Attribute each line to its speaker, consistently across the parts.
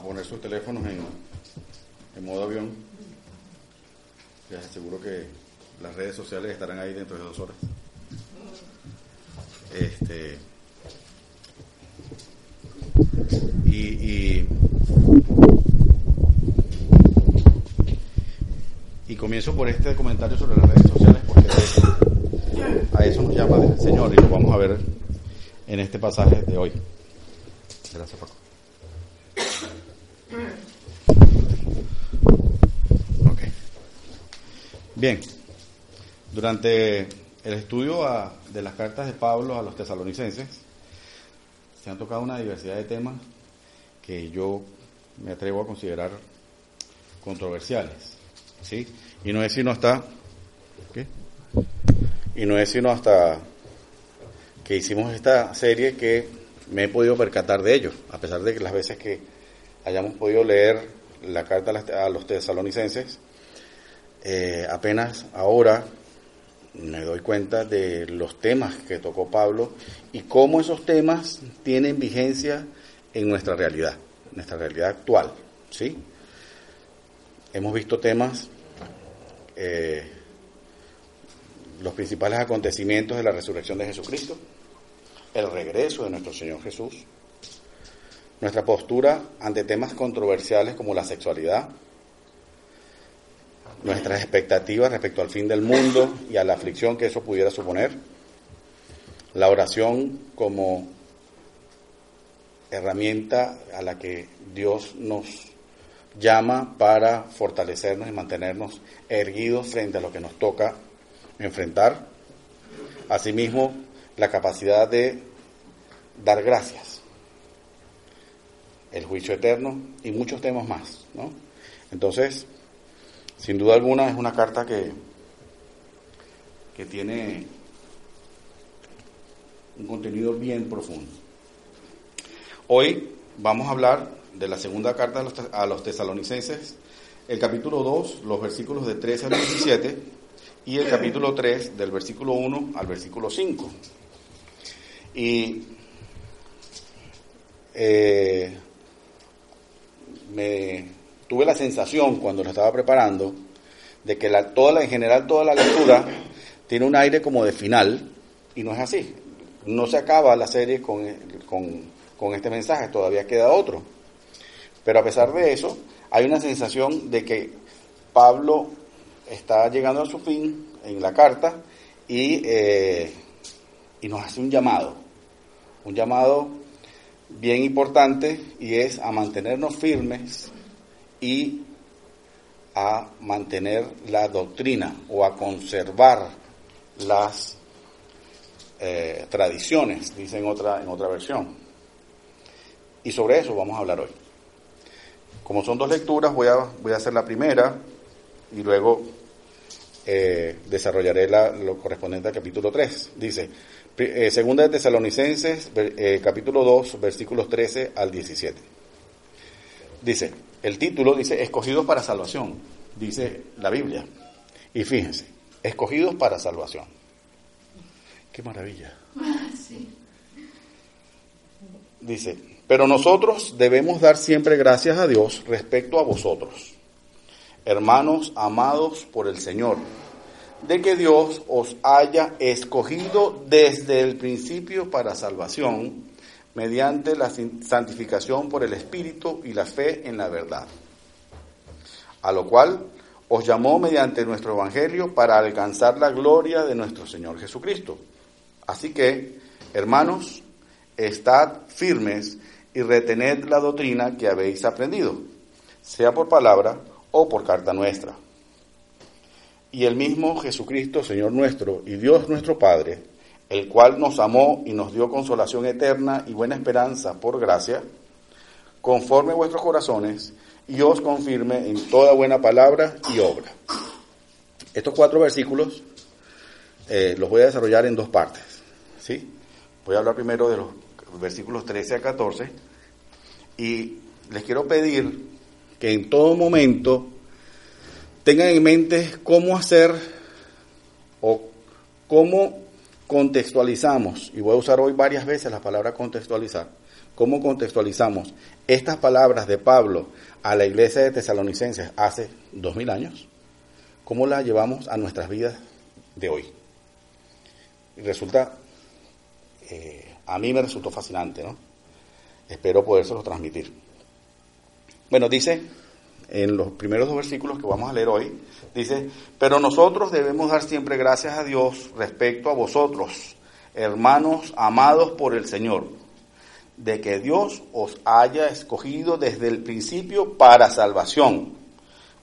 Speaker 1: a poner sus teléfonos en, en modo avión. Les aseguro que las redes sociales estarán ahí dentro de dos horas. Este, y, y, y comienzo por este comentario sobre las redes sociales porque a eso nos llama el Señor y lo vamos a ver en este pasaje de hoy. Gracias, Paco. Bien. Durante el estudio de las cartas de Pablo a los tesalonicenses, se han tocado una diversidad de temas que yo me atrevo a considerar controversiales. ¿Sí? Y no es sino hasta. Y no es sino hasta que hicimos esta serie que me he podido percatar de ello, a pesar de que las veces que hayamos podido leer la carta a los tesalonicenses, eh, apenas ahora me doy cuenta de los temas que tocó Pablo y cómo esos temas tienen vigencia en nuestra realidad, nuestra realidad actual, ¿sí? Hemos visto temas, eh, los principales acontecimientos de la resurrección de Jesucristo, el regreso de nuestro Señor Jesús, nuestra postura ante temas controversiales como la sexualidad, nuestras expectativas respecto al fin del mundo y a la aflicción que eso pudiera suponer, la oración como herramienta a la que Dios nos llama para fortalecernos y mantenernos erguidos frente a lo que nos toca enfrentar. Asimismo, la capacidad de dar gracias, el juicio eterno y muchos temas más, ¿no? Entonces, sin duda alguna es una carta que, tiene un contenido bien profundo. Hoy vamos a hablar de la segunda carta a los, a los tesalonicenses, el capítulo 2, los versículos de 13 al 17, y el capítulo 3, del versículo 1 al versículo 5. Y eh, me tuve la sensación cuando lo estaba preparando de que la, toda la, en general toda la lectura tiene un aire como de final y no es así. No se acaba la serie con, con, con este mensaje, todavía queda otro. Pero a pesar de eso, hay una sensación de que Pablo está llegando a su fin en la carta y, eh, y nos hace un llamado, un llamado bien importante y es a mantenernos firmes y a mantener la doctrina o a conservar las eh, tradiciones, dice en otra, en otra versión. Y sobre eso vamos a hablar hoy. Como son dos lecturas, voy a, voy a hacer la primera y luego eh, desarrollaré la, lo correspondiente al capítulo 3. Dice, eh, segunda de Tesalonicenses, capítulo 2, versículos 13 al 17. Dice, el título dice, escogidos para salvación, dice la Biblia. Y fíjense, escogidos para salvación. Qué maravilla. Dice, pero nosotros debemos dar siempre gracias a Dios respecto a vosotros, hermanos amados por el Señor, de que Dios os haya escogido desde el principio para salvación, mediante la santificación por el Espíritu y la fe en la verdad. A lo cual os llamó mediante nuestro Evangelio para alcanzar la gloria de nuestro Señor Jesucristo. Así que, hermanos, estad firmes y retened la doctrina que habéis aprendido, sea por palabra o por carta nuestra. Y el mismo Jesucristo, Señor nuestro y Dios nuestro Padre, el cual nos amó y nos dio consolación eterna y buena esperanza por gracia, conforme vuestros corazones, y os confirme en toda buena palabra y obra. Estos cuatro versículos eh, los voy a desarrollar en dos partes. ¿sí? Voy a hablar primero de los versículos 13 a 14 y les quiero pedir que en todo momento tengan en mente cómo hacer o cómo contextualizamos, y voy a usar hoy varias veces la palabra contextualizar, cómo contextualizamos estas palabras de Pablo a la iglesia de tesalonicenses hace dos mil años, cómo las llevamos a nuestras vidas de hoy. Y resulta, eh, a mí me resultó fascinante, ¿no? Espero podérselo transmitir. Bueno, dice en los primeros dos versículos que vamos a leer hoy, dice, pero nosotros debemos dar siempre gracias a Dios respecto a vosotros, hermanos amados por el Señor, de que Dios os haya escogido desde el principio para salvación,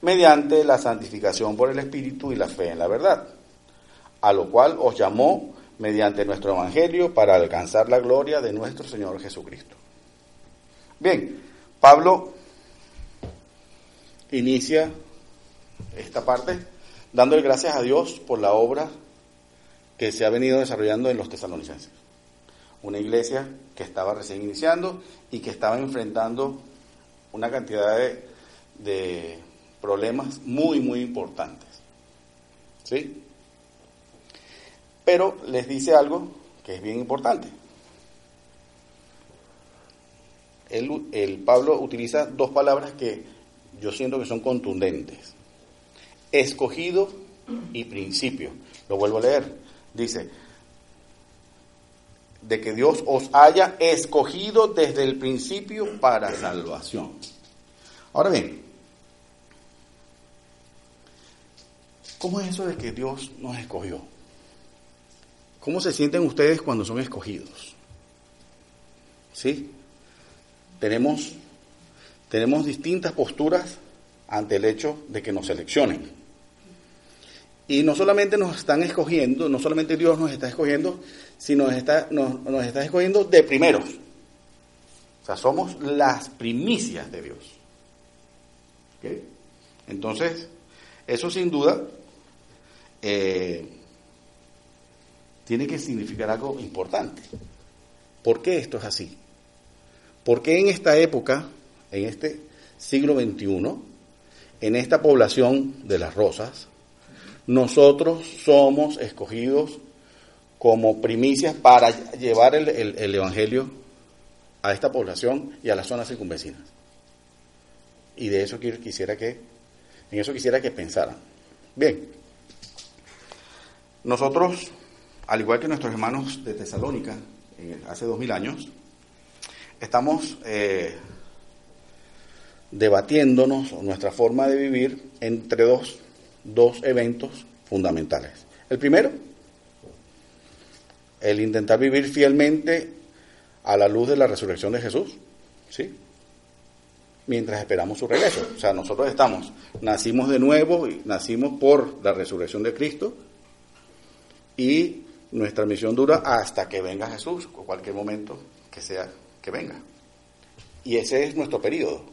Speaker 1: mediante la santificación por el Espíritu y la fe en la verdad, a lo cual os llamó mediante nuestro Evangelio para alcanzar la gloria de nuestro Señor Jesucristo. Bien, Pablo inicia esta parte dándole gracias a Dios por la obra que se ha venido desarrollando en los tesalonicenses. Una iglesia que estaba recién iniciando y que estaba enfrentando una cantidad de, problemas muy, muy importantes. ¿Sí? Pero les dice algo que es bien importante. el Pablo utiliza dos palabras que yo siento que son contundentes. Escogido y principio. Lo vuelvo a leer. Dice, de que Dios os haya escogido desde el principio para salvación. Ahora bien, ¿cómo es eso de que Dios nos escogió? ¿Cómo se sienten ustedes cuando son escogidos? ¿Sí? Tenemos tenemos distintas posturas ante el hecho de que nos seleccionen. Y no solamente nos están escogiendo, no solamente Dios nos está escogiendo, sino nos está, nos, está escogiendo de primeros. O sea, somos las primicias de Dios. Entonces, eso sin duda eh, tiene que significar algo importante. ¿Por qué esto es así? ¿Por qué en esta época en este siglo XXI, en esta población de las rosas, nosotros somos escogidos como primicias para llevar el, Evangelio a esta población y a las zonas circunvecinas. Y de eso quisiera que, en eso quisiera que pensaran. Bien, nosotros, al igual que nuestros hermanos de Tesalónica, hace dos mil años, estamos eh, debatiéndonos nuestra forma de vivir entre dos, dos eventos fundamentales. El primero, el intentar vivir fielmente a la luz de la resurrección de Jesús, ¿sí? Mientras esperamos su regreso. O sea, nosotros estamos, nacimos de nuevo y nacimos por la resurrección de Cristo y nuestra misión dura hasta que venga Jesús, o cualquier momento que sea que venga. Y ese es nuestro periodo.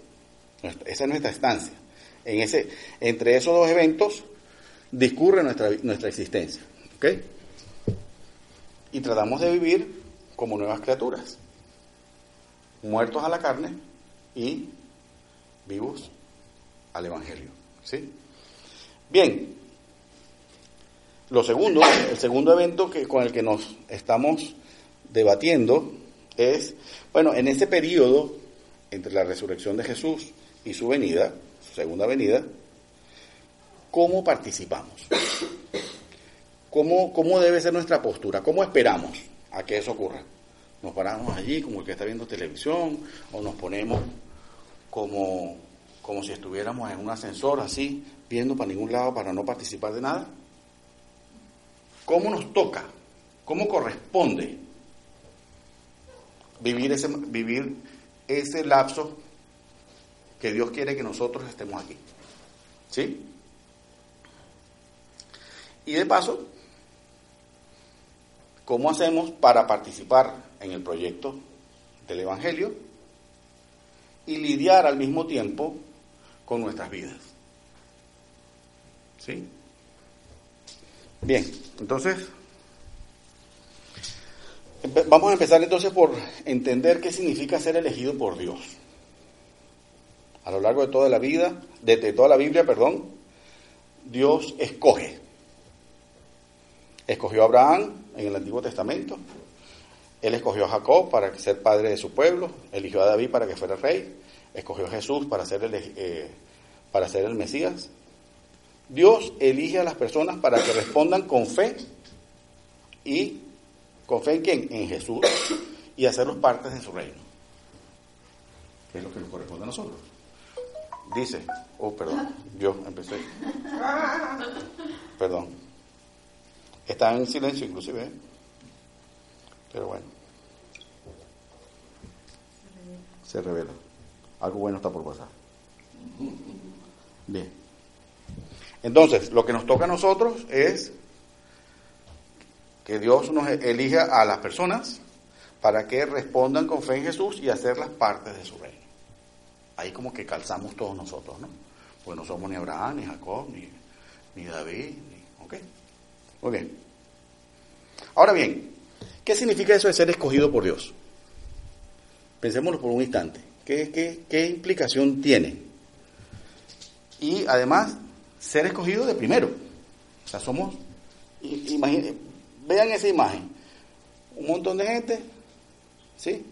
Speaker 1: Esa es nuestra estancia. En ese, entre esos dos eventos discurre nuestra, nuestra existencia. ¿ok? Y tratamos de vivir como nuevas criaturas, muertos a la carne y vivos al Evangelio. ¿sí? Bien, lo segundo, el segundo evento que, con el que nos estamos debatiendo es, bueno, en ese periodo entre la resurrección de Jesús y su venida, segunda venida, ¿cómo participamos? ¿Cómo, ¿Cómo debe ser nuestra postura? ¿Cómo esperamos a que eso ocurra? ¿Nos paramos allí como el que está viendo televisión o nos ponemos como, como si estuviéramos en un ascensor así, viendo para ningún lado para no participar de nada? ¿Cómo nos toca? ¿Cómo corresponde vivir ese, vivir ese lapso que Dios quiere que nosotros estemos aquí. ¿Sí? Y de paso, ¿cómo hacemos para participar en el proyecto del Evangelio y lidiar al mismo tiempo con nuestras vidas? ¿Sí? Bien, entonces, vamos a empezar entonces por entender qué significa ser elegido por Dios a lo largo de toda la vida, desde toda la Biblia, perdón, Dios escoge. Escogió a Abraham en el Antiguo Testamento, Él escogió a Jacob para ser padre de su pueblo, eligió a David para que fuera rey, escogió a Jesús para ser el, eh, para ser el Mesías. Dios elige a las personas para que respondan con fe y con fe en quién? En Jesús y hacerlos partes de su reino. Que es lo que nos corresponde a nosotros. Dice, oh, perdón, yo empecé. Perdón. Está en silencio inclusive, ¿eh? pero bueno. Se revela. Algo bueno está por pasar. Bien. Entonces, lo que nos toca a nosotros es que Dios nos elija a las personas para que respondan con fe en Jesús y hacerlas partes de su reino. Ahí como que calzamos todos nosotros, ¿no? Pues no somos ni Abraham, ni Jacob, ni, ni David, ni, ¿ok? Muy bien. Ahora bien, ¿qué significa eso de ser escogido por Dios? Pensémoslo por un instante. ¿Qué, qué, qué implicación tiene? Y además, ser escogido de primero. O sea, somos, imaginen, vean esa imagen. Un montón de gente, ¿sí?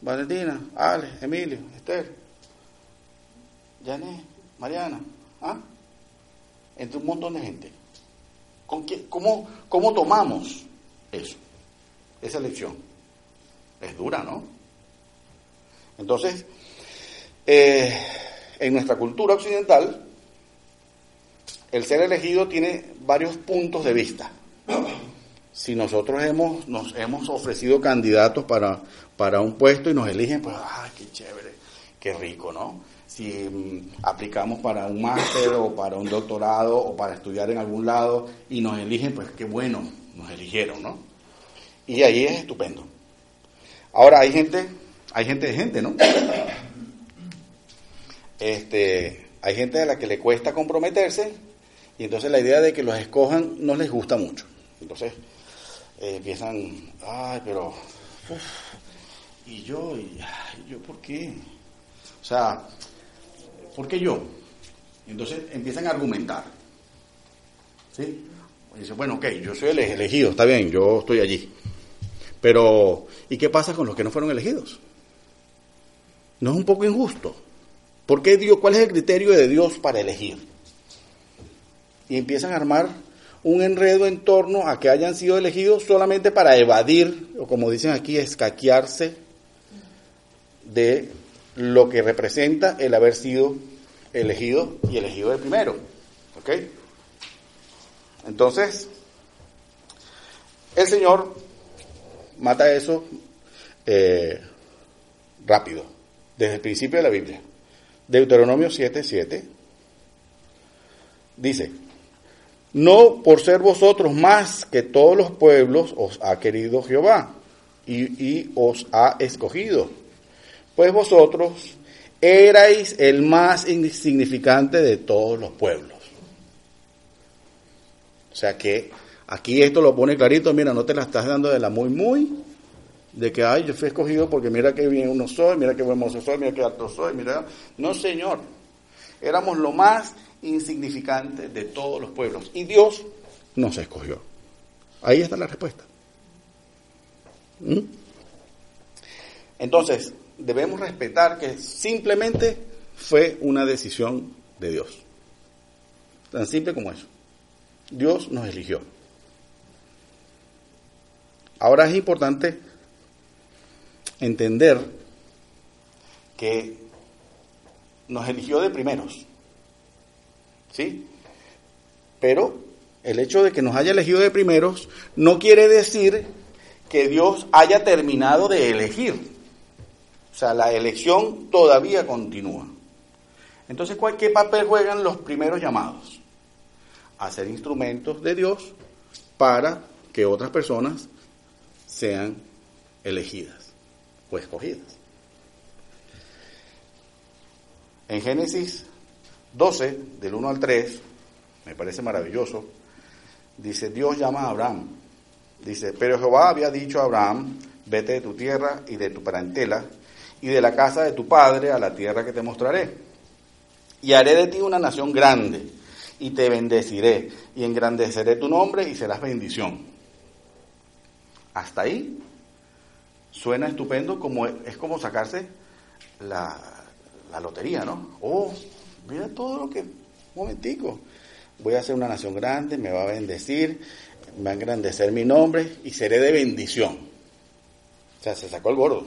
Speaker 1: Valentina, Ale, Emilio, Esther, Mariana, ¿ah? Entre un montón de gente. ¿Con qué, cómo, ¿Cómo tomamos eso? Esa elección. Es dura, ¿no? Entonces, eh, en nuestra cultura occidental, el ser elegido tiene varios puntos de vista. Si nosotros hemos, nos hemos ofrecido candidatos para, para un puesto y nos eligen, pues, ¡ay, qué chévere! ¡Qué rico, ¿no? Si mm, aplicamos para un máster o para un doctorado o para estudiar en algún lado y nos eligen, pues qué bueno, nos eligieron, ¿no? Y ahí es estupendo. Ahora hay gente, hay gente de gente, ¿no? Este, hay gente a la que le cuesta comprometerse y entonces la idea de que los escojan no les gusta mucho. Entonces eh, empiezan, ay, pero, y yo, y yo, ¿por qué? O sea, ¿por qué yo? Entonces empiezan a argumentar. ¿Sí? Y dice, bueno, ok, yo soy el elegido, está bien, yo estoy allí. Pero, ¿y qué pasa con los que no fueron elegidos? ¿No es un poco injusto? ¿Por qué Dios, cuál es el criterio de Dios para elegir? y empiezan a armar un enredo en torno a que hayan sido elegidos solamente para evadir, o como dicen aquí, escaquearse de lo que representa el haber sido elegido y elegido de primero. ¿Ok? Entonces, el Señor mata eso eh, rápido, desde el principio de la Biblia. Deuteronomio 7:7 dice, no por ser vosotros más que todos los pueblos os ha querido Jehová y, os ha escogido. Pues vosotros erais el más insignificante de todos los pueblos. O sea que aquí esto lo pone clarito, mira, no te la estás dando de la muy muy, de que, ay, yo fui escogido porque mira qué bien uno soy, mira qué buen mozo soy, mira qué alto soy, mira. No, Señor, éramos lo más insignificante de todos los pueblos. Y Dios nos escogió. Ahí está la respuesta. ¿Mm? Entonces, debemos respetar que simplemente fue una decisión de Dios. Tan simple como eso. Dios nos eligió. Ahora es importante entender que nos eligió de primeros. ¿sí? Pero el hecho de que nos haya elegido de primeros no quiere decir que Dios haya terminado de elegir. O sea, la elección todavía continúa. Entonces, ¿cuál, ¿qué papel juegan los primeros llamados? A ser instrumentos de Dios para que otras personas sean elegidas o escogidas. En Génesis 12, del 1 al 3, me parece maravilloso, dice, Dios llama a Abraham. Dice, pero Jehová había dicho a Abraham, vete de tu tierra y de tu parentela y de la casa de tu padre a la tierra que te mostraré. Y haré de ti una nación grande y te bendeciré y engrandeceré tu nombre y serás bendición. Hasta ahí suena estupendo, como es como sacarse la, la lotería, ¿no? Oh, mira todo lo que, un momentico, voy a ser una nación grande, me va a bendecir, va a engrandecer mi nombre y seré de bendición. O sea, se sacó el gordo,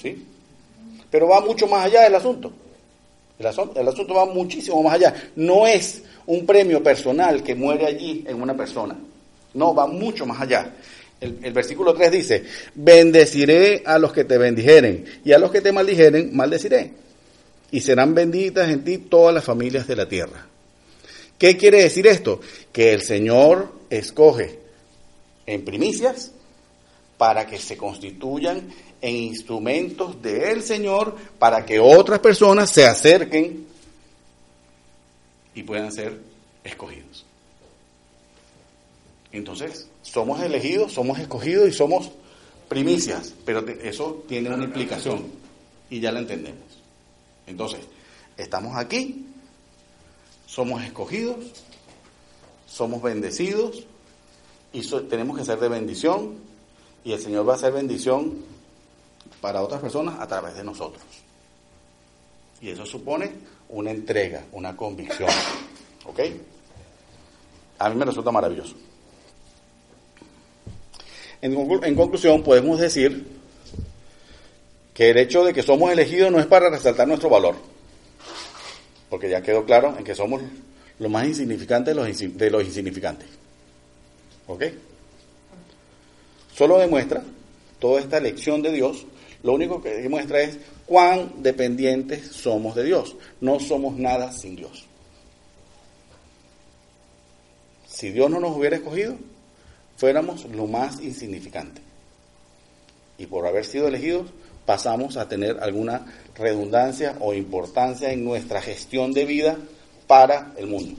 Speaker 1: ¿sí? Pero va mucho más allá del asunto. El asunto, el asunto va muchísimo más allá. No es un premio personal que muere allí en una persona. No, va mucho más allá. El, el, versículo 3 dice, bendeciré a los que te bendijeren y a los que te maldijeren, maldeciré. Y serán benditas en ti todas las familias de la tierra. ¿Qué quiere decir esto? Que el Señor escoge en primicias para que se constituyan en instrumentos del Señor para que otras personas se acerquen y puedan ser escogidos. Entonces, somos elegidos, somos escogidos y somos primicias, pero eso tiene una implicación y ya la entendemos. Entonces, estamos aquí, somos escogidos, somos bendecidos y tenemos que ser de bendición y el Señor va a ser bendición para otras personas a través de nosotros. Y eso supone una entrega, una convicción. ¿Ok? A mí me resulta maravilloso. En, conclusión, podemos decir que el hecho de que somos elegidos no es para resaltar nuestro valor, porque ya quedó claro en que somos lo más insignificante de los, de los insignificantes. ¿Ok? Solo demuestra toda esta lección de Dios, lo único que demuestra es cuán dependientes somos de Dios. No somos nada sin Dios. Si Dios no nos hubiera escogido, fuéramos lo más insignificante. Y por haber sido elegidos, pasamos a tener alguna redundancia o importancia en nuestra gestión de vida para el mundo.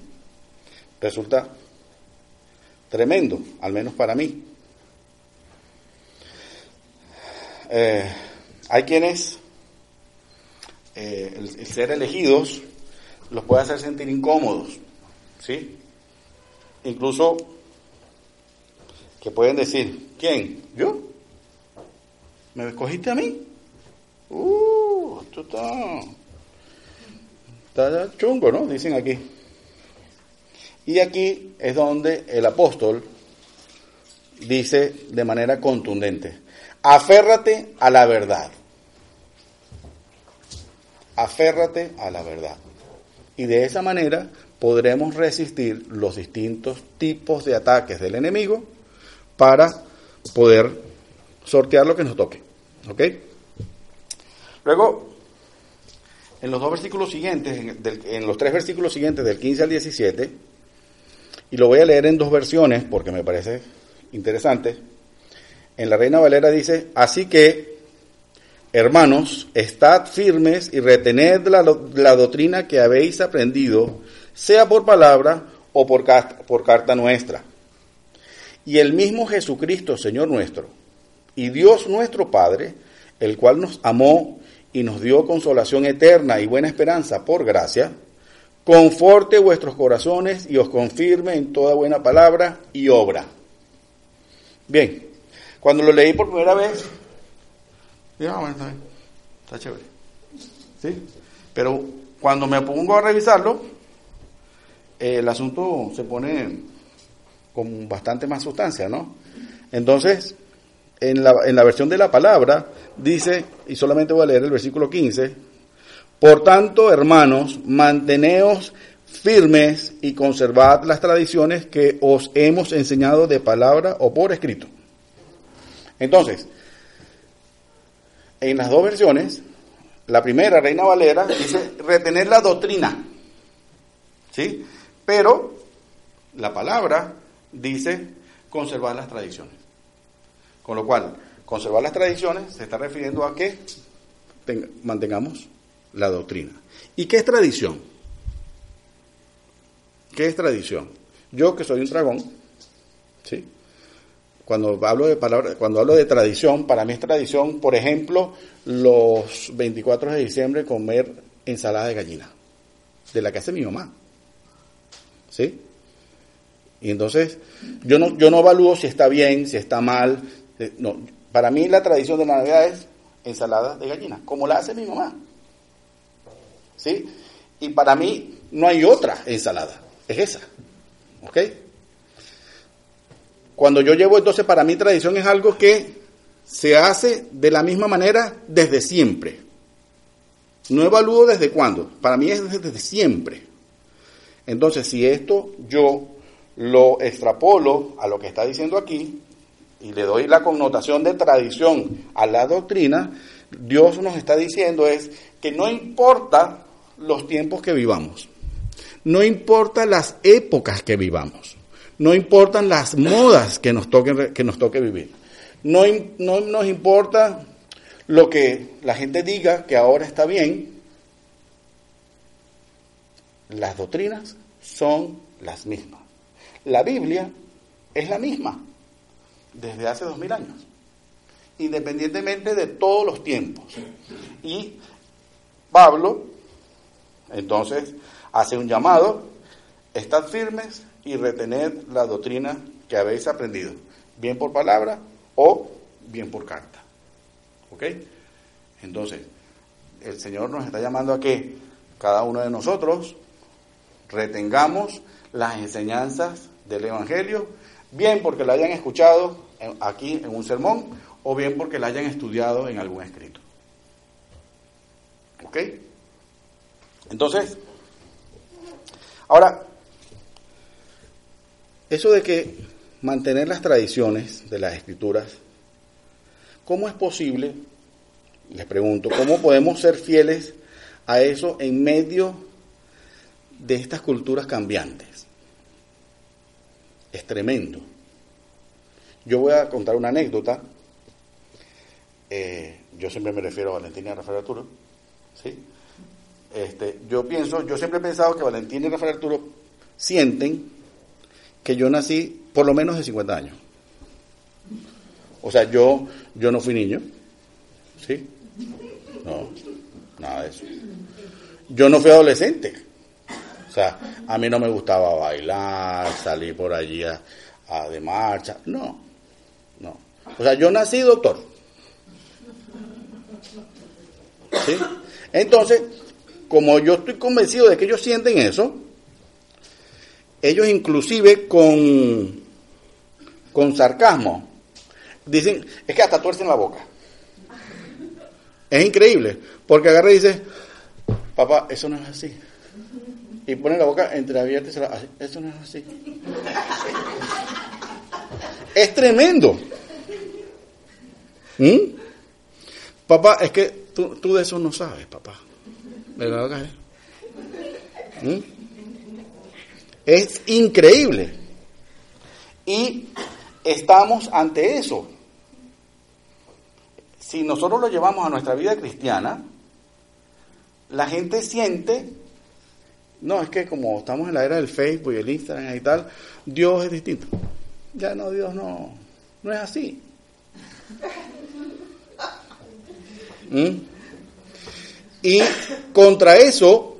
Speaker 1: Resulta tremendo, al menos para mí. Eh, hay quienes eh, el, ser elegidos los puede hacer sentir incómodos, ¿sí? Incluso que pueden decir, ¿quién? ¿Yo? ¿Me escogiste a mí? Uh, esto está, está chungo, ¿no? Dicen aquí. Y aquí es donde el apóstol dice de manera contundente, aférrate a la verdad. Aférrate a la verdad. Y de esa manera podremos resistir los distintos tipos de ataques del enemigo para poder sortear lo que nos toque. ¿Ok? Luego, en los dos versículos siguientes, en, los tres versículos siguientes, del 15 al 17, y lo voy a leer en dos versiones porque me parece interesante. En la Reina Valera dice, así que, hermanos, estad firmes y retened la, la doctrina que habéis aprendido, sea por palabra o por, por carta nuestra y el mismo Jesucristo, Señor nuestro, y Dios nuestro Padre, el cual nos amó y nos dio consolación eterna y buena esperanza por gracia, conforte vuestros corazones y os confirme en toda buena palabra y obra. Bien, cuando lo leí por primera vez, dije, ah, bueno, está, está chévere. ¿Sí? Pero cuando me pongo a revisarlo, el asunto se pone con bastante más sustancia, ¿no? Entonces, en la, en la versión de la palabra dice, y solamente voy a leer el versículo 15, por tanto, hermanos, manteneos firmes y conservad las tradiciones que os hemos enseñado de palabra o por escrito. Entonces, en las dos versiones, la primera, Reina Valera, dice retener la doctrina, ¿sí? Pero la palabra dice conservar las tradiciones. Con lo cual, conservar las tradiciones se está refiriendo a que mantengamos la doctrina. ¿Y qué es tradición? ¿Qué es tradición? Yo que soy un dragón, ¿sí? Cuando hablo de palabra, cuando hablo de tradición, para mí es tradición, por ejemplo, los 24 de diciembre comer ensalada de gallina, de la que hace mi mamá. ¿Sí? Y entonces, yo no, yo no evalúo si está bien, si está mal. Eh, no, Para mí la tradición de la Navidad es ensalada de gallina, como la hace mi mamá. ¿Sí? Y para mí no hay otra ensalada, es esa. ¿Ok? Cuando yo llevo entonces para mí tradición es algo que se hace de la misma manera desde siempre. No evalúo desde cuándo, para mí es desde siempre. Entonces, si esto yo lo extrapolo a lo que está diciendo aquí y le doy la connotación de tradición a la doctrina, Dios nos está diciendo es que no importa los tiempos que vivamos, no importa las épocas que vivamos, no importan las modas que nos, toquen, que nos toque vivir, no, no nos importa lo que la gente diga que ahora está bien, las doctrinas son las mismas. La Biblia es la misma desde hace dos mil años, independientemente de todos los tiempos. Y Pablo, entonces, hace un llamado, estad firmes y retened la doctrina que habéis aprendido, bien por palabra o bien por carta. ¿Ok? Entonces, el Señor nos está llamando a que cada uno de nosotros retengamos las enseñanzas del Evangelio, bien porque la hayan escuchado aquí en un sermón o bien porque la hayan estudiado en algún escrito. ¿Ok? Entonces, ahora, eso de que mantener las tradiciones de las escrituras, ¿cómo es posible? Les pregunto, ¿cómo podemos ser fieles a eso en medio de estas culturas cambiantes? Es tremendo. Yo voy a contar una anécdota. Eh, yo siempre me refiero a Valentín y a Rafael Arturo. ¿sí? Este, yo pienso, yo siempre he pensado que Valentín y Rafael Arturo sienten que yo nací por lo menos de 50 años. O sea, yo, yo no fui niño. ¿Sí? No, nada de eso. Yo no fui adolescente. O sea, a mí no me gustaba bailar, salir por allí a, de marcha. No, no. O sea, yo nací doctor. ¿Sí? Entonces, como yo estoy convencido de que ellos sienten eso, ellos inclusive con, con sarcasmo dicen, es que hasta tuercen la boca. Es increíble, porque agarra y dice, papá, eso no es así. Y pone la boca entreabierta y se la eso no es así. es tremendo. ¿Mm? Papá, es que tú, tú, de eso no sabes, papá. ¿Verdad? ¿Mm? Es increíble. Y estamos ante eso. Si nosotros lo llevamos a nuestra vida cristiana, la gente siente, no, es que como estamos en la era del Facebook y el Instagram y tal, Dios es distinto. Ya no, Dios no, no es así. ¿Mm? Y contra eso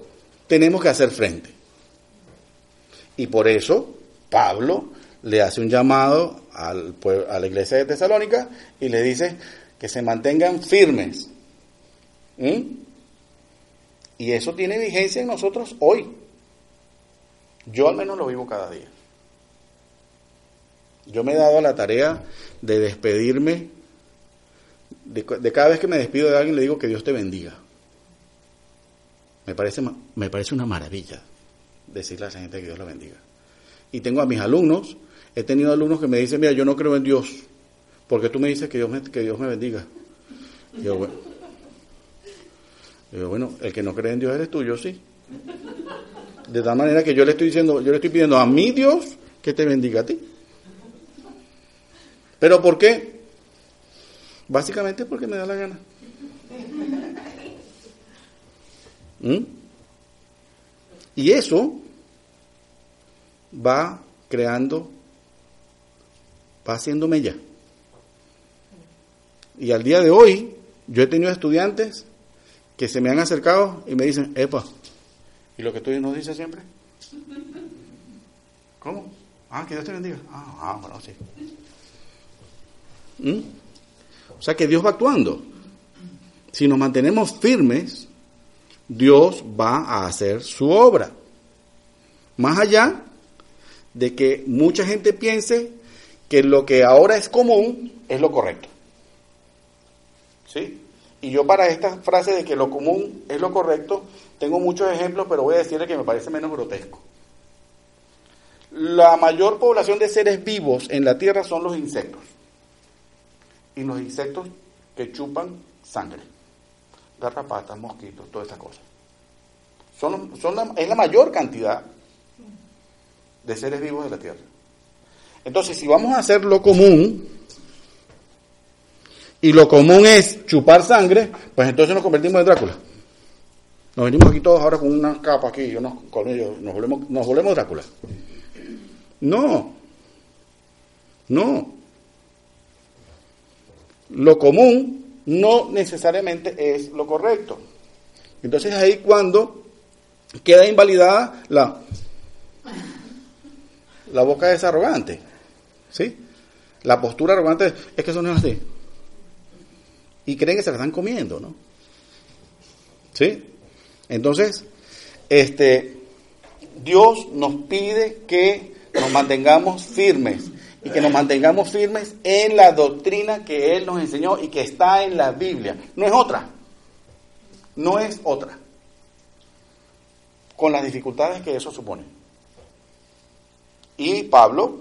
Speaker 1: tenemos que hacer frente. Y por eso Pablo le hace un llamado a la iglesia de Tesalónica y le dice que se mantengan firmes. ¿Mm? Y eso tiene vigencia en nosotros hoy. Yo al menos lo vivo cada día. Yo me he dado la tarea de despedirme, de, de, cada vez que me despido de alguien le digo que Dios te bendiga. Me parece, me parece una maravilla decirle a esa gente que Dios la bendiga. Y tengo a mis alumnos, he tenido alumnos que me dicen, mira, yo no creo en Dios, porque tú me dices que Dios me, que Dios me bendiga. yo, bueno, bueno, el que no cree en Dios eres tú, yo sí. De tal manera que yo le estoy diciendo, yo le estoy pidiendo a mi Dios que te bendiga a ti. ¿Pero por qué? Básicamente porque me da la gana. ¿Mm? Y eso va creando, va haciendo mella. Y al día de hoy, yo he tenido estudiantes que se me han acercado y me dicen, epa, ¿y lo que tú nos dices siempre? ¿Cómo? Ah, que Dios te bendiga. Ah, ah bueno, sí. ¿Mm? O sea que Dios va actuando. Si nos mantenemos firmes, Dios va a hacer su obra. Más allá de que mucha gente piense que lo que ahora es común es lo correcto. ¿Sí? Y yo para esta frase de que lo común es lo correcto, tengo muchos ejemplos, pero voy a decirle que me parece menos grotesco. La mayor población de seres vivos en la Tierra son los insectos. Y los insectos que chupan sangre. Garrapatas, mosquitos, todas esas cosas. Son, son es la mayor cantidad de seres vivos de la Tierra. Entonces, si vamos a hacer lo común, y lo común es chupar sangre, pues entonces nos convertimos en Drácula. Nos venimos aquí todos ahora con una capa aquí y unos colmillos, nos volvemos, nos volvemos Drácula. No, no. Lo común no necesariamente es lo correcto. Entonces ahí cuando queda invalidada la, la boca es arrogante. ¿Sí? La postura arrogante es que eso no es así. Y creen que se la están comiendo, ¿no? ¿Sí? Entonces, este, Dios nos pide que nos mantengamos firmes y que nos mantengamos firmes en la doctrina que Él nos enseñó y que está en la Biblia. No es otra. No es otra. Con las dificultades que eso supone. Y Pablo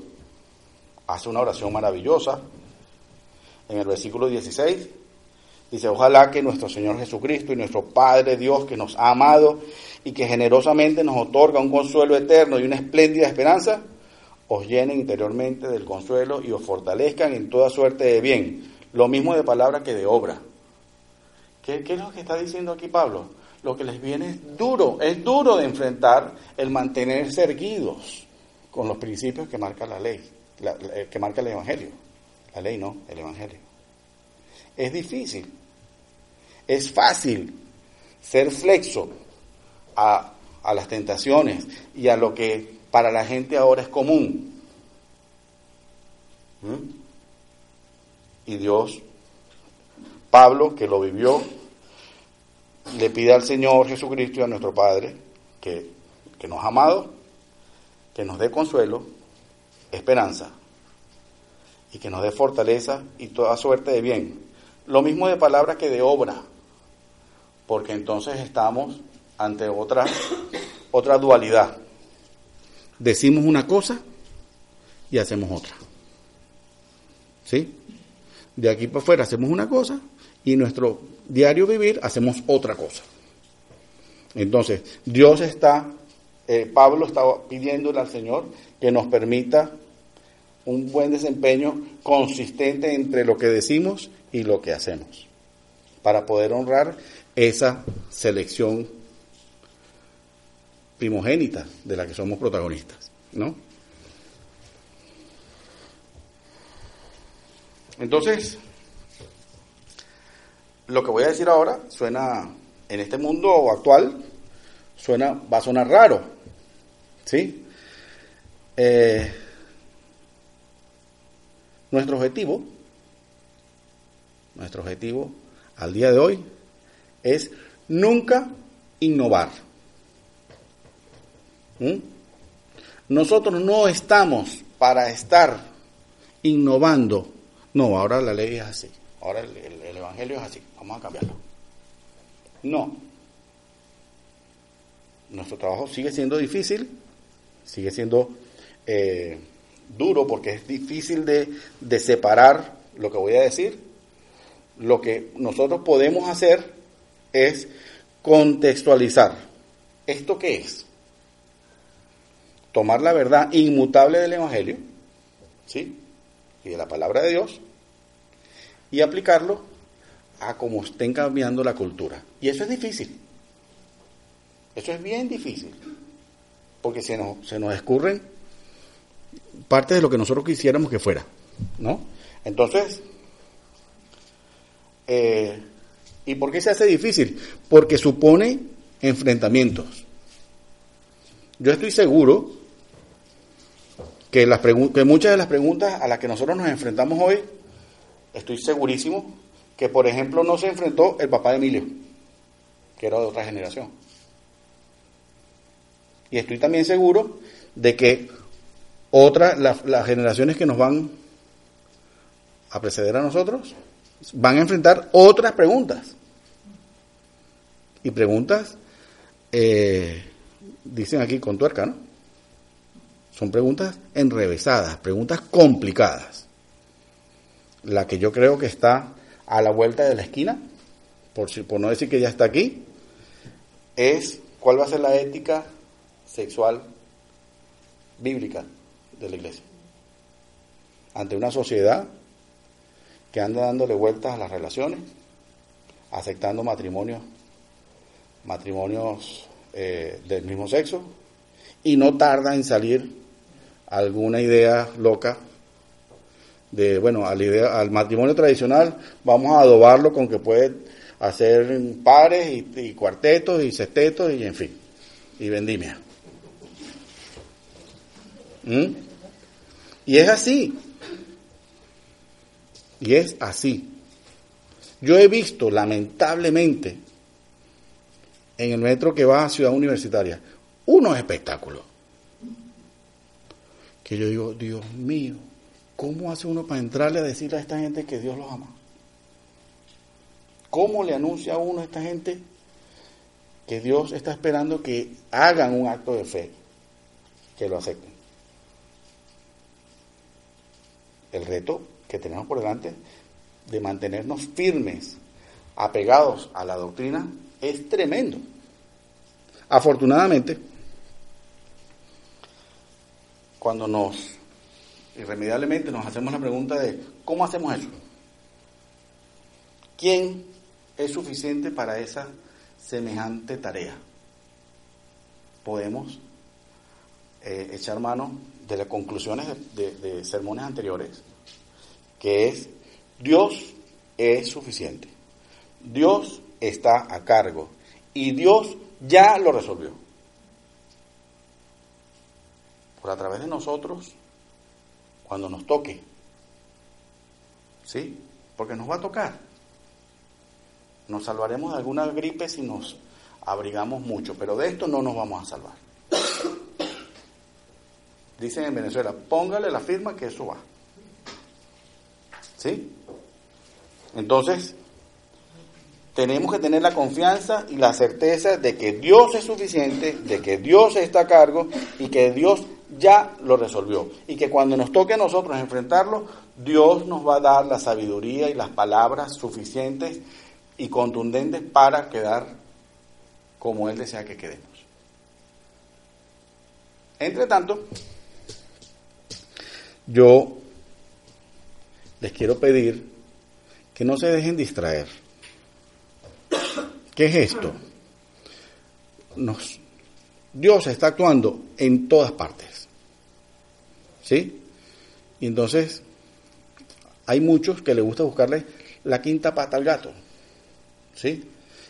Speaker 1: hace una oración maravillosa en el versículo 16. Dice, ojalá que nuestro Señor Jesucristo y nuestro Padre Dios que nos ha amado y que generosamente nos otorga un consuelo eterno y una espléndida esperanza, os llenen interiormente del consuelo y os fortalezcan en toda suerte de bien. Lo mismo de palabra que de obra. ¿Qué, ¿Qué, es lo que está diciendo aquí Pablo? Lo que les viene es duro, es duro de enfrentar el mantenerse erguidos con los principios que marca la ley que marca el Evangelio. La ley no, el Evangelio. Es difícil. Es fácil ser flexo a, a las tentaciones y a lo que para la gente ahora es común. ¿Mm? Y Dios, Pablo, que lo vivió, le pide al Señor Jesucristo y a nuestro Padre que, que nos ha amado, que nos dé consuelo esperanza y que nos dé fortaleza y toda suerte de bien. Lo mismo de palabra que de obra, porque entonces estamos ante otra, otra dualidad. Decimos una cosa y hacemos otra. ¿Sí? De aquí para afuera hacemos una cosa y nuestro diario vivir hacemos otra cosa. Entonces, Dios está, eh, Pablo estaba pidiéndole al Señor que nos permita un buen desempeño consistente entre lo que decimos y lo que hacemos, para poder honrar esa selección primogénita de la que somos protagonistas, ¿no? Entonces, lo que voy a decir ahora suena, en este mundo actual, suena, va a sonar raro, ¿sí? Eh, nuestro objetivo, nuestro objetivo al día de hoy es nunca innovar. ¿Mm? Nosotros no estamos para estar innovando. No, ahora la ley es así. Ahora el, Evangelio es así. Vamos a cambiarlo. No. Nuestro trabajo sigue siendo difícil, sigue siendo eh, duro porque es difícil de, separar lo que voy a decir. Lo que nosotros podemos hacer es contextualizar. ¿Esto qué es? Tomar la verdad inmutable del Evangelio, ¿sí? Y de la palabra de Dios, y aplicarlo a cómo estén cambiando la cultura. Y eso es difícil. Eso es bien difícil. Porque se nos, se nos escurren parte de lo que nosotros quisiéramos que fuera, ¿no? Entonces, eh, ¿y por qué se hace difícil? Porque supone enfrentamientos. Yo estoy seguro que, las que muchas de las preguntas a las que nosotros nos enfrentamos hoy estoy segurísimo que, por ejemplo, no se enfrentó el papá de Emilio, que era de otra generación. Y estoy también seguro de que otras, las generaciones que nos van a preceder a nosotros, van a enfrentar otras preguntas. Y preguntas, eh, dicen aquí con tuerca, ¿no? Son preguntas enrevesadas, preguntas complicadas. La que yo creo que está a la vuelta de la esquina, por, por no decir que ya está aquí, es cuál va a ser la ética sexual bíblica de la iglesia. Ante una sociedad que anda dándole vueltas a las relaciones, aceptando matrimonios, matrimonios eh, del mismo sexo, y no tarda en salir alguna idea loca de, bueno, al, idea, al matrimonio tradicional vamos a adobarlo con que puede hacer pares y, cuartetos y sextetos y en fin, y vendimia. ¿Mm? Y es así. Y es así. Yo he visto, lamentablemente, en el metro que va a Ciudad Universitaria, unos espectáculos. Que yo digo, Dios mío, ¿cómo hace uno para entrarle a decirle a esta gente que Dios los ama? ¿Cómo le anuncia a uno a esta gente que Dios está esperando que hagan un acto de fe, que lo acepten? El reto que tenemos por delante de mantenernos firmes, apegados a la doctrina, es tremendo. Afortunadamente, cuando nos irremediablemente nos hacemos la pregunta de ¿cómo hacemos eso? ¿Quién es suficiente para esa semejante tarea? Podemos eh, echar mano de las conclusiones de sermones anteriores, que es Dios es suficiente. Dios está a cargo y Dios ya lo resolvió. Por a través de nosotros, cuando nos toque. ¿Sí? Porque nos va a tocar. Nos salvaremos de alguna gripe si nos abrigamos mucho, pero de esto no nos vamos a salvar. Dicen en Venezuela, póngale la firma que eso va. ¿Sí? Entonces, tenemos que tener la confianza y la certeza de que Dios es suficiente, de que Dios está a cargo y que Dios ya lo resolvió. Y que cuando nos toque a nosotros enfrentarlo, Dios nos va a dar la sabiduría y las palabras suficientes y contundentes para quedar como Él desea que quedemos. Entre tanto, yo les quiero pedir que no se dejen distraer. ¿Qué es esto? Nos, Dios está actuando en todas partes. ¿Sí? Y entonces hay muchos que les gusta buscarle la quinta pata al gato. ¿Sí?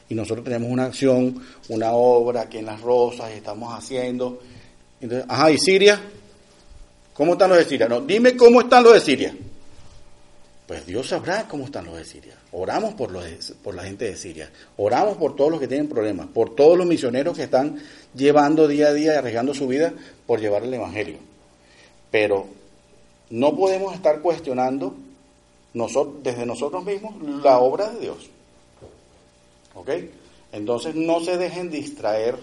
Speaker 1: Y nosotros tenemos una acción, una obra aquí en Las Rosas estamos haciendo. Entonces, ajá, ¿y Siria? ¿Cómo están los de Siria? No, dime cómo están los de Siria. Pues Dios sabrá cómo están los de Siria. Oramos por, los por la gente de Siria. Oramos por todos los que tienen problemas, por todos los misioneros que están llevando día a día arriesgando su vida por llevar el Evangelio. Pero no podemos estar cuestionando nosotros, desde nosotros mismos la obra de Dios. ¿Ok? Entonces no se dejen distraer.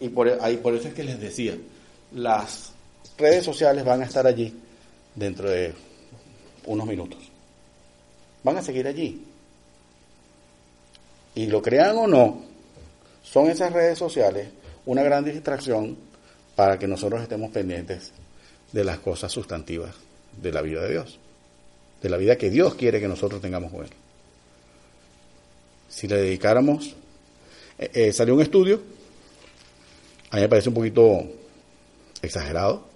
Speaker 1: Y por, ahí, por eso es que les decía, las redes sociales van a estar allí dentro de unos minutos van a seguir allí. Y lo crean o no, son esas redes sociales una gran distracción para que nosotros estemos pendientes de las cosas sustantivas de la vida de Dios, de la vida que Dios quiere que nosotros tengamos con Él. Si le dedicáramos, eh, eh, salió un estudio, a mí me parece un poquito exagerado,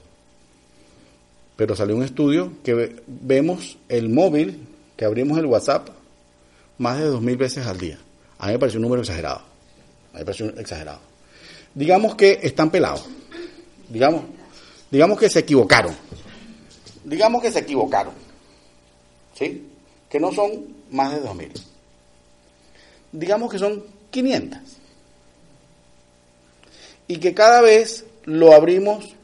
Speaker 1: pero salió un estudio que vemos el móvil que abrimos el WhatsApp más de dos mil veces al día. A mí me parece un número exagerado. A mí me parece exagerado. Digamos que están pelados. Digamos, digamos que se equivocaron. Digamos que se equivocaron. ¿Sí? que no son más de 2.000. Digamos que son 500. Y que cada vez lo abrimos,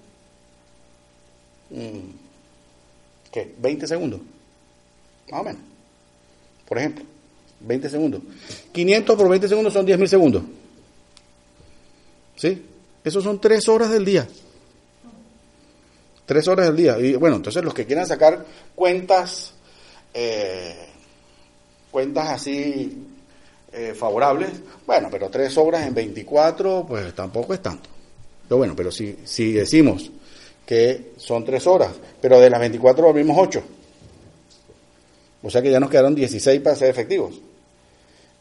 Speaker 1: ¿qué? 20 segundos. Más o menos. Por ejemplo, 20 segundos. 500 por 20 segundos son 10.000 segundos. ¿Sí? Esos son 3 horas del día. 3 horas del día. Y bueno, entonces los que quieran sacar cuentas, eh, cuentas así eh, favorables, bueno, pero 3 horas en 24, pues tampoco es tanto. Pero bueno, pero si decimos que son 3 horas, pero de las 24 volvimos 8. O sea que ya nos quedaron 16 para ser efectivos.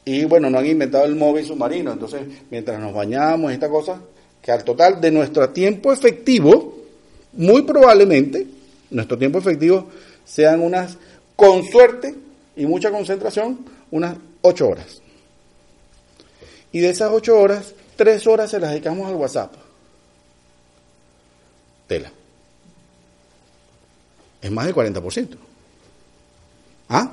Speaker 1: Y bueno, no han inventado el móvil submarino. Entonces, mientras nos bañamos esta cosa, que al total de nuestro tiempo efectivo, muy probablemente, nuestro tiempo efectivo sean unas, con suerte y mucha concentración, unas 8 horas. Y de esas 8 horas, 3 horas se las dedicamos al WhatsApp. Tela. Es más del 40%. ¿Ah?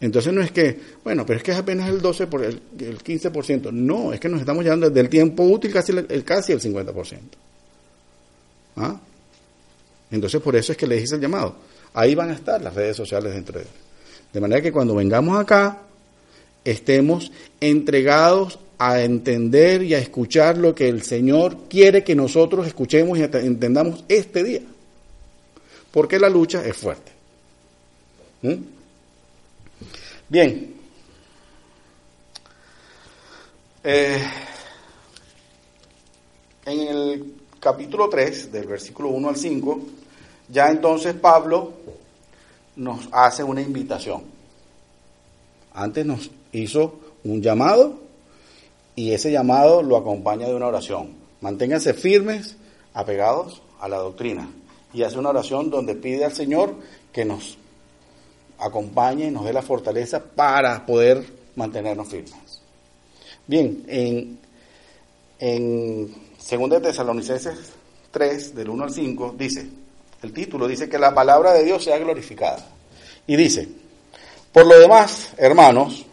Speaker 1: Entonces no es que, bueno, pero es que es apenas el 12 por el, 15%. No, es que nos estamos llevando del tiempo útil casi el, casi el 50%. ¿Ah? Entonces por eso es que le hice el llamado. Ahí van a estar las redes sociales dentro de De manera que cuando vengamos acá, estemos entregados a entender y a escuchar lo que el Señor quiere que nosotros escuchemos y entendamos este día. Porque la lucha es fuerte. ¿Mm? Bien. Eh, en el capítulo 3, del versículo 1 al 5, ya entonces Pablo nos hace una invitación. Antes nos hizo un llamado y ese llamado lo acompaña de una oración. Manténganse firmes, apegados a la doctrina. Y hace una oración donde pide al Señor que nos acompañe y nos dé la fortaleza para poder mantenernos firmes. Bien, en, en 2 de Tesalonicenses 3, del 1 al 5, dice, el título dice que la palabra de Dios sea glorificada. Y dice, por lo demás, hermanos,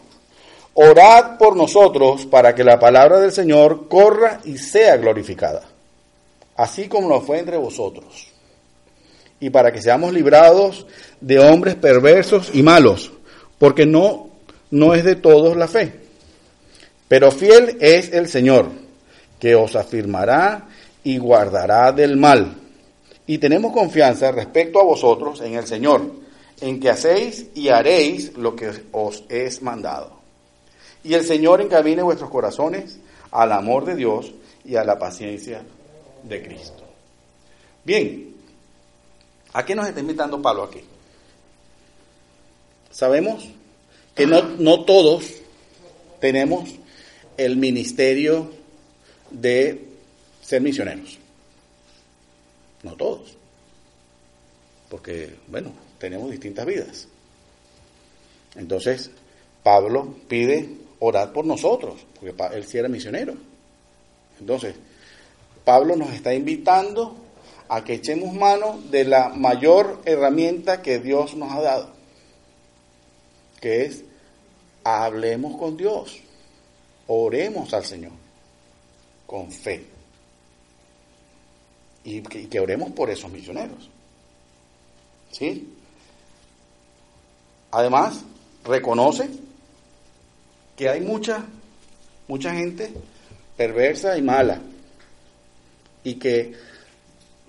Speaker 1: orad por nosotros para que la palabra del Señor corra y sea glorificada, así como lo fue entre vosotros y para que seamos librados de hombres perversos y malos, porque no, no es de todos la fe. Pero fiel es el Señor, que os afirmará y guardará del mal. Y tenemos confianza respecto a vosotros en el Señor, en que hacéis y haréis lo que os es mandado. Y el Señor encamine vuestros corazones al amor de Dios y a la paciencia de Cristo. Bien, ¿A qué nos está invitando Pablo aquí? Sabemos que no, no todos tenemos el ministerio de ser misioneros. No todos. Porque, bueno, tenemos distintas vidas. Entonces, Pablo pide orar por nosotros, porque él sí era misionero. Entonces, Pablo nos está invitando a que echemos mano de la mayor herramienta que Dios nos ha dado, que es hablemos con Dios, oremos al Señor con fe y que, oremos por esos misioneros. ¿Sí? Además, reconoce que hay mucha, mucha gente perversa y mala y que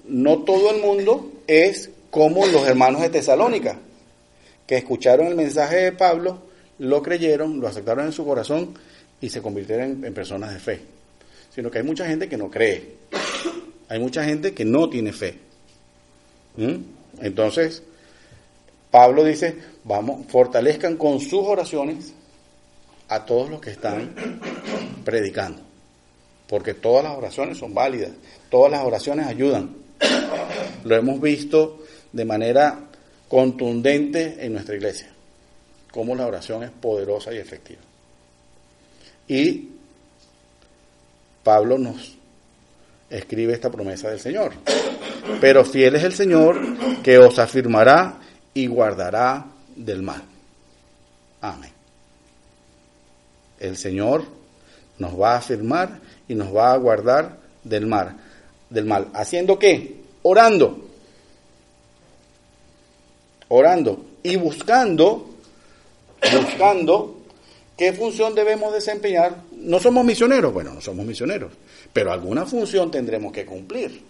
Speaker 1: no todo el mundo es como los hermanos de Tesalónica, que escucharon el mensaje de Pablo, lo creyeron, lo aceptaron en su corazón y se convirtieron en, personas de fe. Sino que hay mucha gente que no cree. Hay mucha gente que no tiene fe. ¿Mm? Entonces, Pablo dice, vamos, fortalezcan con sus oraciones a todos los que están predicando. Porque todas las oraciones son válidas, todas las oraciones ayudan. Lo hemos visto de manera contundente en nuestra iglesia, cómo la oración es poderosa y efectiva. Y Pablo nos escribe esta promesa del Señor. Pero fiel es el Señor que os afirmará y guardará del mal. Amén. El Señor nos va a afirmar y nos va a guardar del mal. Del mal. ¿Haciendo qué? Orando. Orando y buscando, buscando qué función debemos desempeñar. No somos misioneros, bueno, no somos misioneros, pero alguna función tendremos que cumplir.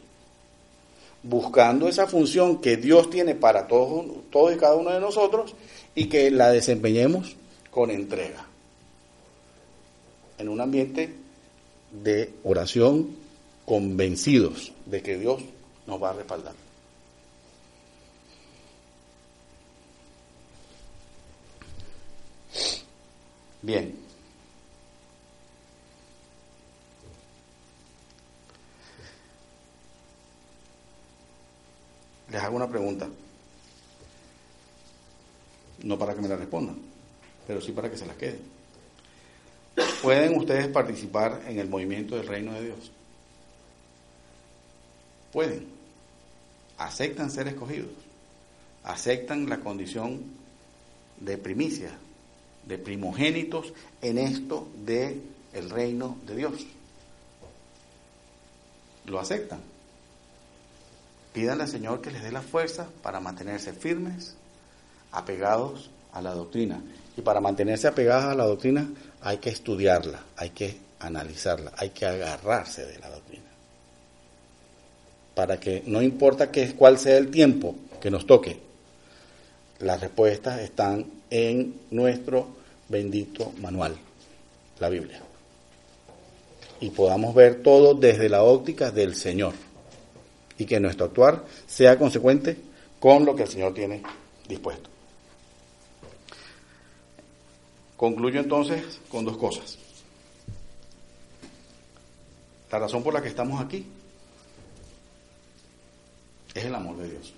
Speaker 1: Buscando esa función que Dios tiene para todos, todos y cada uno de nosotros y que la desempeñemos con entrega. En un ambiente de oración convencidos de que Dios nos va a respaldar. Bien. Les hago una pregunta. No para que me la respondan, pero sí para que se la queden. ¿Pueden ustedes participar en el movimiento del reino de Dios? Pueden. Aceptan ser escogidos. Aceptan la condición de primicia, de primogénitos en esto de el reino de Dios. Lo aceptan. Pídanle al Señor que les dé la fuerza para mantenerse firmes, apegados a la doctrina. Y para mantenerse apegados a la doctrina hay que estudiarla, hay que analizarla, hay que agarrarse de la doctrina. Para que no importa que, cuál sea el tiempo que nos toque, las respuestas están en nuestro bendito manual, la Biblia. Y podamos ver todo desde la óptica del Señor. Y que nuestro actuar sea consecuente con lo que el Señor tiene dispuesto. Concluyo entonces con dos cosas. La razón por la que estamos aquí es el amor de Dios.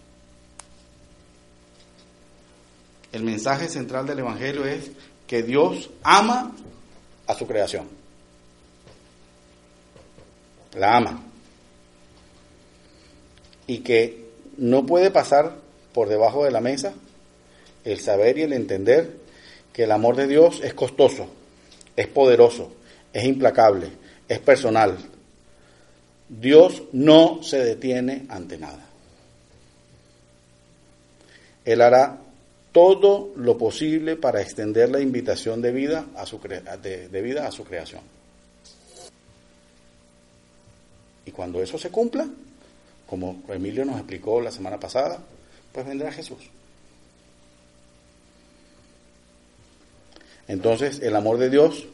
Speaker 1: El mensaje central del Evangelio es que Dios ama a su creación. La ama. Y que no puede pasar por debajo de la mesa el saber y el entender que el amor de Dios es costoso, es poderoso, es implacable, es personal. Dios no se detiene ante nada. Él hará todo lo posible para extender la invitación de vida a su, creación. Y cuando eso se cumpla, como Emilio nos explicó la semana pasada, pues vendrá Jesús. Entonces, el amor de Dios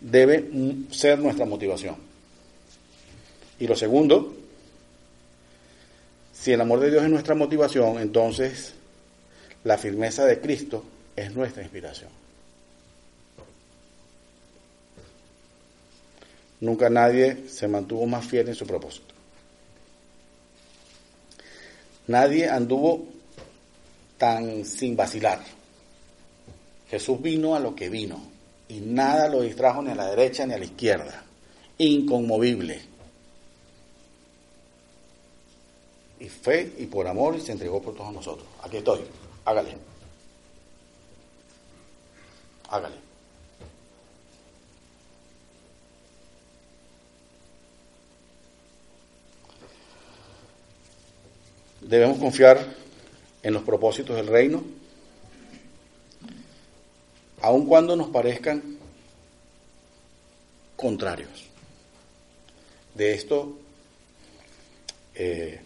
Speaker 1: debe ser nuestra motivación. Y lo segundo, si el amor de Dios es nuestra motivación, entonces la firmeza de Cristo es nuestra inspiración. Nunca nadie se mantuvo más fiel en su propósito. Nadie anduvo tan sin vacilar. Jesús vino a lo que vino y nada lo distrajo ni a la derecha ni a la izquierda. Inconmovible. Y fe y por amor se entregó por todos nosotros. Aquí estoy. Hágale. Hágale. Debemos confiar en los propósitos del reino, aun cuando nos parezcan contrarios. De esto, eh,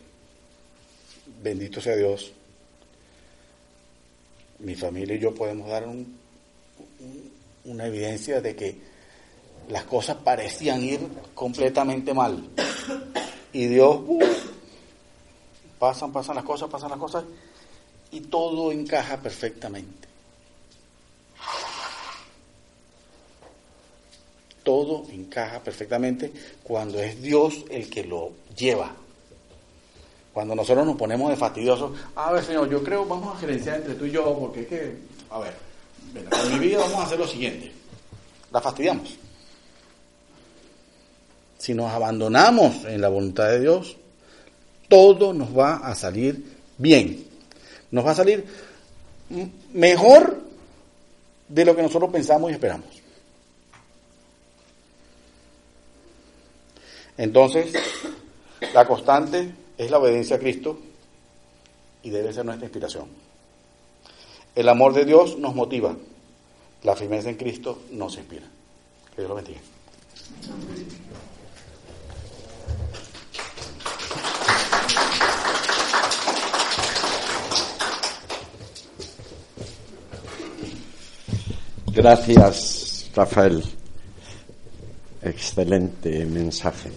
Speaker 1: bendito sea Dios, mi familia y yo podemos dar una evidencia de que las cosas parecían ir completamente mal. Y Dios, uh, pasan, pasan las cosas, pasan las cosas, y todo encaja perfectamente. Todo encaja perfectamente cuando es Dios el que lo lleva. Cuando nosotros nos ponemos de fastidiosos, a ver, Señor, yo creo, vamos a gerenciar entre tú y yo, porque es que, a ver, en mi vida vamos a hacer lo siguiente. La fastidiamos. Si nos abandonamos en la voluntad de Dios, todo nos va a salir bien. Nos va a salir mejor de lo que nosotros pensamos y esperamos. Entonces, la constante es la obediencia a Cristo y debe ser nuestra inspiración. El amor de Dios nos motiva, la firmeza en Cristo nos inspira. Que Dios lo bendiga.
Speaker 2: Gracias, Rafael. Excelente mensaje.